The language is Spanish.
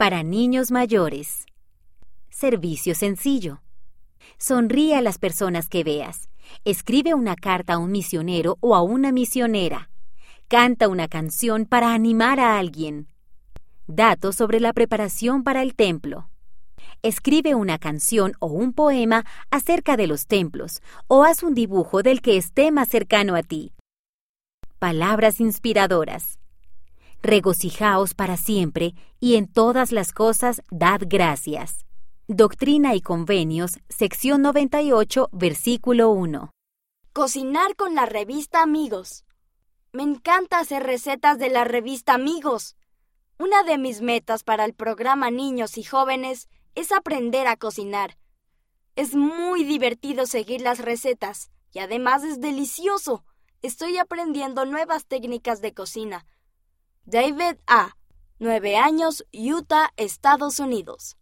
Para niños mayores. Servicio sencillo. Sonríe a las personas que veas. Escribe una carta a un misionero o a una misionera. Canta una canción para animar a alguien. Datos sobre la preparación para el templo. Escribe una canción o un poema acerca de los templos o haz un dibujo del que esté más cercano a ti. Palabras inspiradoras. Regocijaos para siempre y en todas las cosas dad gracias. Doctrina y Convenios, sección 98, versículo 1. Cocinar con la revista Amigos. Me encanta hacer recetas de la revista Amigos. Una de mis metas para el programa Niños y Jóvenes es aprender a cocinar. Es muy divertido seguir las recetas y además es delicioso. Estoy aprendiendo nuevas técnicas de cocina. David A. 9 años, Utah, Estados Unidos.